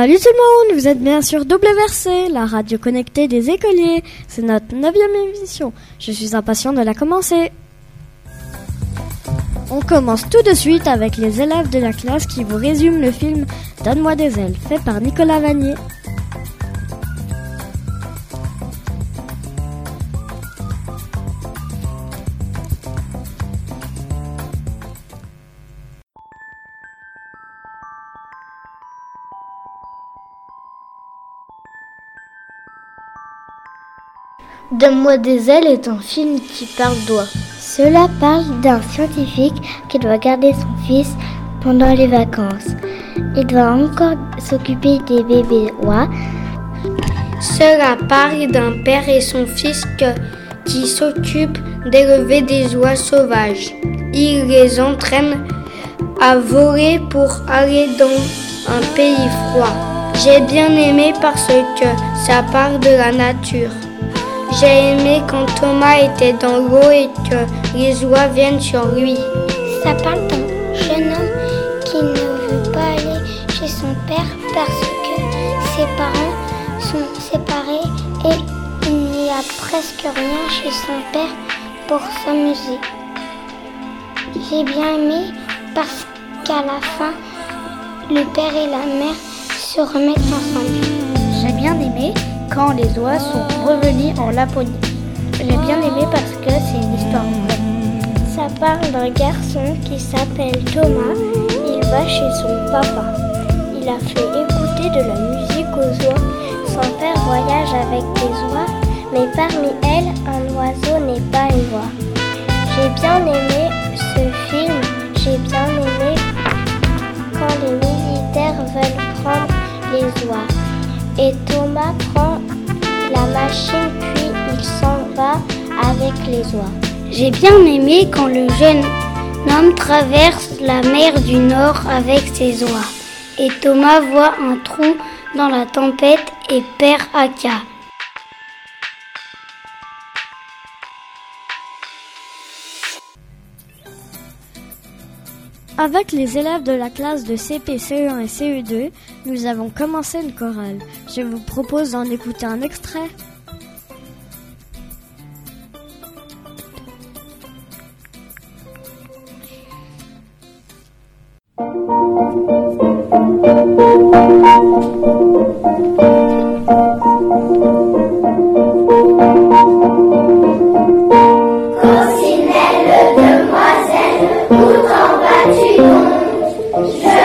Salut tout le monde, vous êtes bien sûr WRC, la radio connectée des écoliers. C'est notre neuvième émission. Je suis impatient de la commencer. On commence tout de suite avec les élèves de la classe qui vous résument le film Donne-moi des ailes, fait par Nicolas Vanier. Donne-moi des ailes est un film qui parle d'oie. Cela parle d'un scientifique qui doit garder son fils pendant les vacances. Il doit encore s'occuper des bébés oies. Cela parle d'un père et son fils qui s'occupent d'élever des oies sauvages. Il les entraîne à voler pour aller dans un pays froid. J'ai bien aimé parce que ça parle de la nature. J'ai aimé quand Thomas était dans l'eau et que les oies viennent sur lui. Ça parle d'un jeune homme qui ne veut pas aller chez son père parce que ses parents sont séparés et il n'y a presque rien chez son père pour s'amuser. J'ai bien aimé parce qu'à la fin, le père et la mère se remettent ensemble. J'ai bien aimé quand les oies sont revenus en Laponie. J'ai bien aimé parce que c'est une histoire vraie. Ça parle d'un garçon qui s'appelle Thomas. Il va chez son papa. Il a fait écouter de la musique aux oies. Son père voyage avec des oies, mais parmi elles, un oiseau n'est pas une oie. J'ai bien aimé J'ai bien aimé quand le jeune homme traverse la mer du Nord avec ses oies. Et Thomas voit un trou dans la tempête et perd Aka. Avec les élèves de la classe de CP, CE1 et CE2, nous avons commencé une chorale. Je vous propose d'en écouter un extrait. Yeah.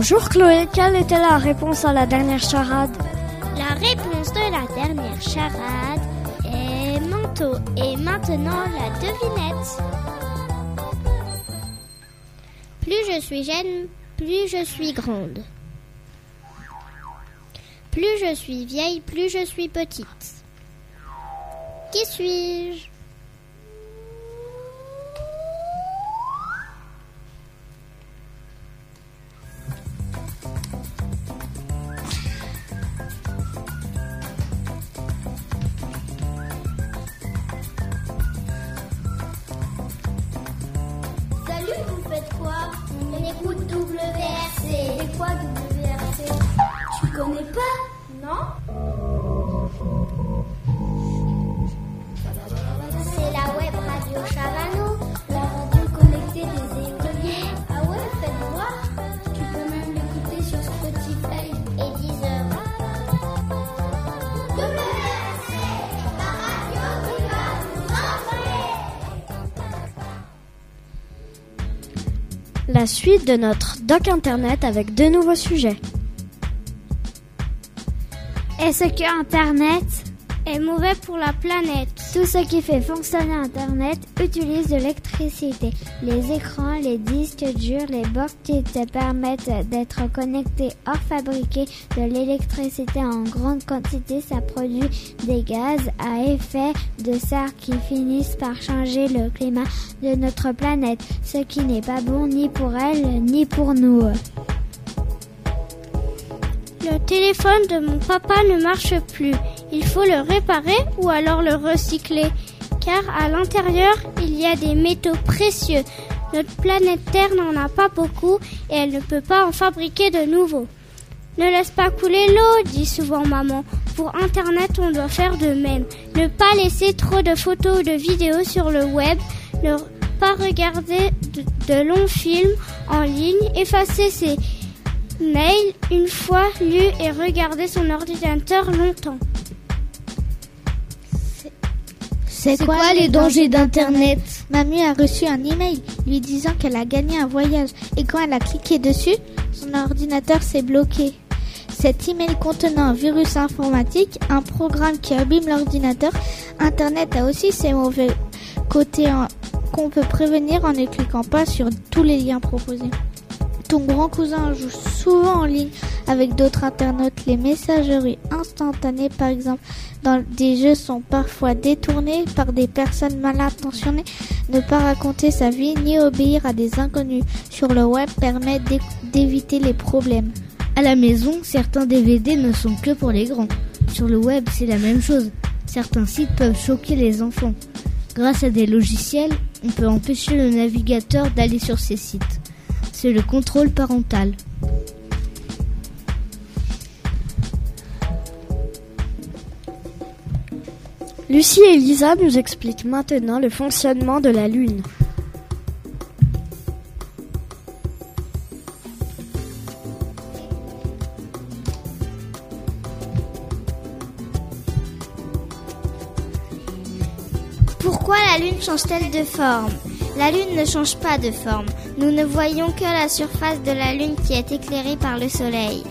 Bonjour Chloé, quelle était la réponse à la dernière charade? La réponse de la dernière charade est manteau. Et maintenant la devinette. Plus je suis jeune, plus je suis grande. Plus je suis vieille, plus je suis petite. Qui suis-je? Vous faites quoi On écoute WRC. C'est quoi WRC Tu connais pas Non C'est la web radio La suite de notre doc internet avec de nouveaux sujets. Est-ce que Internet Est mauvais pour la planète? Tout ce qui fait fonctionner Internet utilise de l'électricité. Les écrans, les disques durs, les box qui te permettent d'être connecté or fabriquer de l'électricité en grande quantité, ça produit des gaz à effet de serre qui finissent par changer le climat de notre planète, ce qui n'est pas bon ni pour elle ni pour nous. Le téléphone de mon papa ne marche plus. Il faut le réparer ou alors le recycler. Car à l'intérieur, il y a des métaux précieux. Notre planète Terre n'en a pas beaucoup et elle ne peut pas en fabriquer de nouveaux. Ne laisse pas couler l'eau, dit souvent maman. Pour Internet, on doit faire de même. Ne pas laisser trop de photos ou de vidéos sur le web. Ne pas regarder de, longs films en ligne. Effacer ses mails une fois lus et regarder son ordinateur longtemps. C'est quoi, les dangers d'Internet Mamie a reçu un email lui disant qu'elle a gagné un voyage et quand elle a cliqué dessus, son ordinateur s'est bloqué. Cet email contenant un virus informatique, un programme qui abîme l'ordinateur, Internet a aussi ses mauvais côtés qu'on peut prévenir en ne cliquant pas sur tous les liens proposés. Ton grand cousin joue souvent en ligne avec d'autres internautes. Les messageries instantanées, par exemple, dans des jeux sont parfois détournées par des personnes mal intentionnées. Ne pas raconter sa vie ni obéir à des inconnus sur le web permet d'é- d'éviter les problèmes. À la maison, certains DVD ne sont que pour les grands. Sur le web, c'est la même chose. Certains sites peuvent choquer les enfants. Grâce à des logiciels, on peut empêcher le navigateur d'aller sur ces sites. C'est le contrôle parental. Lucie et Lisa nous expliquent maintenant le fonctionnement de la Lune. Pourquoi la Lune change-t-elle de forme? La Lune ne change pas de forme. Nous ne voyons que la surface de la Lune qui est éclairée par le Soleil.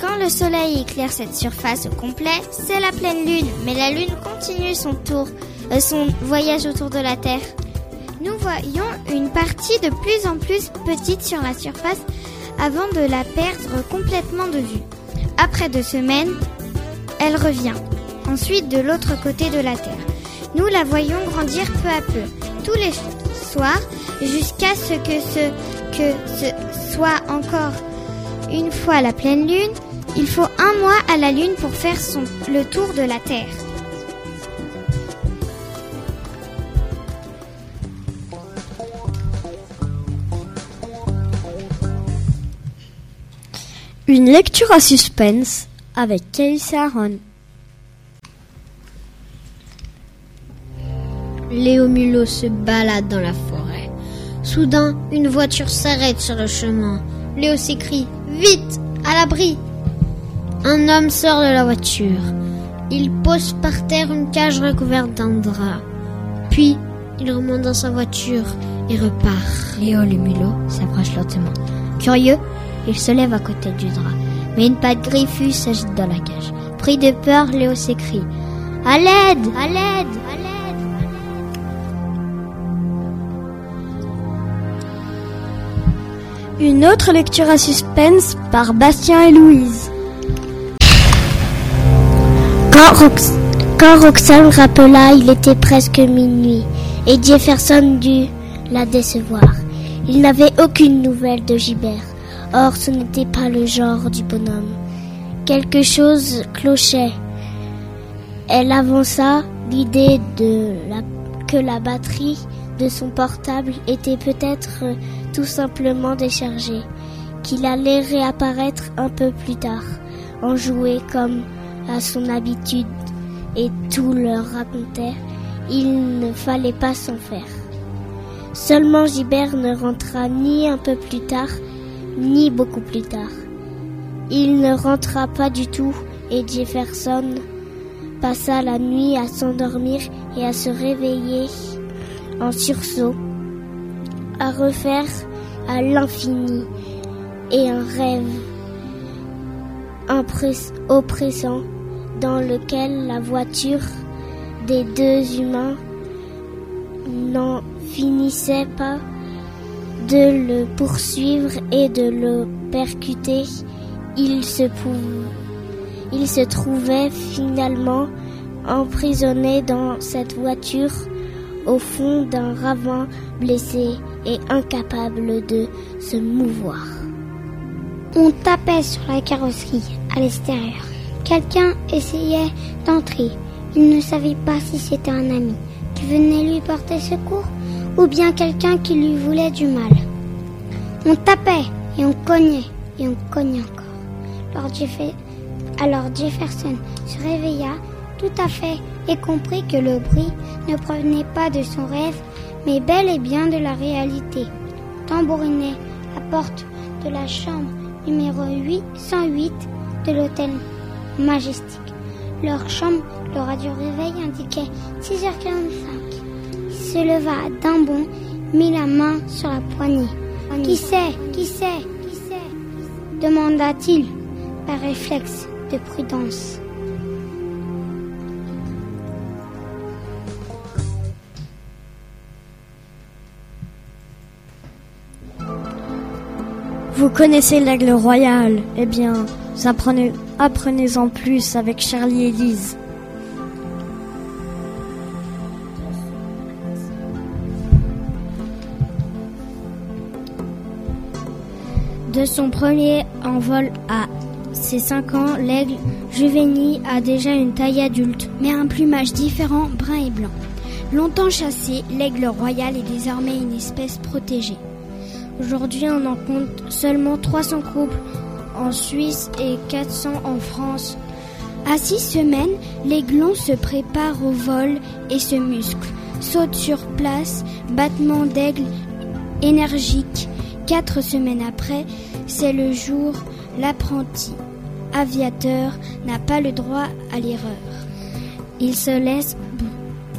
Quand le Soleil éclaire cette surface au complet, c'est la pleine Lune. Mais la Lune continue son tour, euh, son voyage autour de la Terre. Nous voyons une partie de plus en plus petite sur la surface avant de la perdre complètement de vue. Après deux semaines, elle revient. Ensuite de l'autre côté de la Terre. Nous la voyons grandir peu à peu, tous les jusqu'à ce que ce que ce soit encore une fois la pleine lune. Il faut un mois à la lune pour faire son, le tour de la Terre. Une lecture à suspense avec Casey Aaron. Léo Mulot se balade dans la forêt. Soudain, une voiture s'arrête sur le chemin. Léo s'écrie Vite À l'abri Un homme sort de la voiture. Il pose par terre une cage recouverte d'un drap. Puis, il remonte dans sa voiture et repart. Léo le mulot s'approche lentement. Curieux, Il se lève à côté du drap. Mais une patte griffue s'agite dans la cage. Pris de peur, Léo s'écrie. À l'aide À l'aide Une autre lecture à suspense par Bastien et Louise. Quand, Rox- quand Roxane rappela, il était presque minuit et Jefferson dut la décevoir. Il n'avait aucune nouvelle de Gilbert. Or, ce n'était pas le genre du bonhomme. Quelque chose clochait. Elle avança l'idée de que la batterie son portable était peut-être euh, tout simplement déchargée, qu'il allait réapparaître un peu plus tard, enjoué comme à son habitude, et tout leur racontait, il ne fallait pas s'en faire. Seulement Gilbert ne rentra ni un peu plus tard, ni beaucoup plus tard. Il ne rentra pas du tout et Jefferson passa la nuit à s'endormir et à se réveiller en sursaut, à refaire à l'infini et un rêve oppressant dans lequel la voiture des deux humains n'en finissait pas de le poursuivre et de le percuter. Il se, pou- il se trouvait finalement emprisonné dans cette voiture au fond d'un ravin blessé et incapable de se mouvoir. On tapait sur la carrosserie à l'extérieur. Quelqu'un essayait d'entrer. Il ne savait pas si c'était un ami qui venait lui porter secours ou bien quelqu'un qui lui voulait du mal. On tapait et on cognait et on cognait encore. Alors, Jeff- alors Jefferson se réveilla tout à fait et comprit que le bruit ne provenait pas de son rêve, mais bel et bien de la réalité. Tambourinait la porte de la chambre numéro 808 de l'hôtel Majestic. Leur chambre, le radio réveil indiquait 6h45. Il se leva d'un bond, mit la main sur la poignée. Qui c'est Qui c'est Qui c'est demanda-t-il par réflexe de prudence. Vous connaissez l'aigle royal Eh bien, apprenez, apprenez-en plus avec Charlie et. De son premier envol à ses 5 ans, l'aigle Juveni a déjà une taille adulte, mais un plumage différent, brun et blanc. Longtemps chassé, l'aigle royal est désormais une espèce protégée. Aujourd'hui, on en compte seulement 300 couples en Suisse et 400 en France. À six semaines, l'aiglon se prépare au vol et se muscle. Saute sur place, battement d'aigle énergique. Quatre semaines après, c'est le jour, l'apprenti aviateur n'a pas le droit à l'erreur. Il se laisse,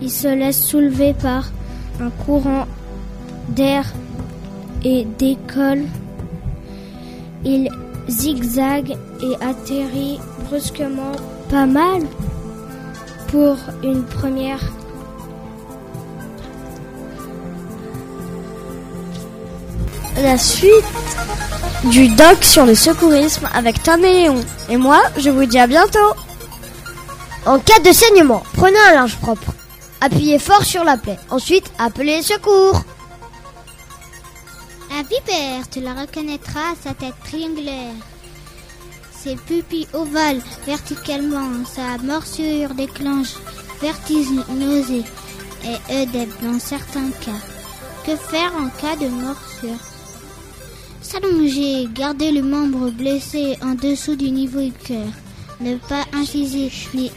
il se laisse soulever par un courant d'air et décolle. Il zigzague et atterrit brusquement pas mal pour une première. La suite du doc sur le secourisme avec Tom et Léon. Et moi, je vous dis à bientôt. En cas de saignement, prenez un linge propre. Appuyez fort sur la plaie. Ensuite, appelez les secours. Un vipère, tu la reconnaîtras à sa tête triangulaire. Ses pupilles ovales verticalement, sa morsure déclenche vertige, nausée et œdème dans certains cas. Que faire en cas de morsure? S'allonger, garder le membre blessé en dessous du niveau du cœur. Ne pas inciser ni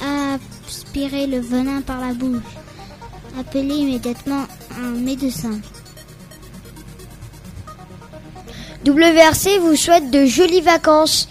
aspirer le venin par la bouche. Appeler immédiatement un médecin. WRC vous souhaite de jolies vacances.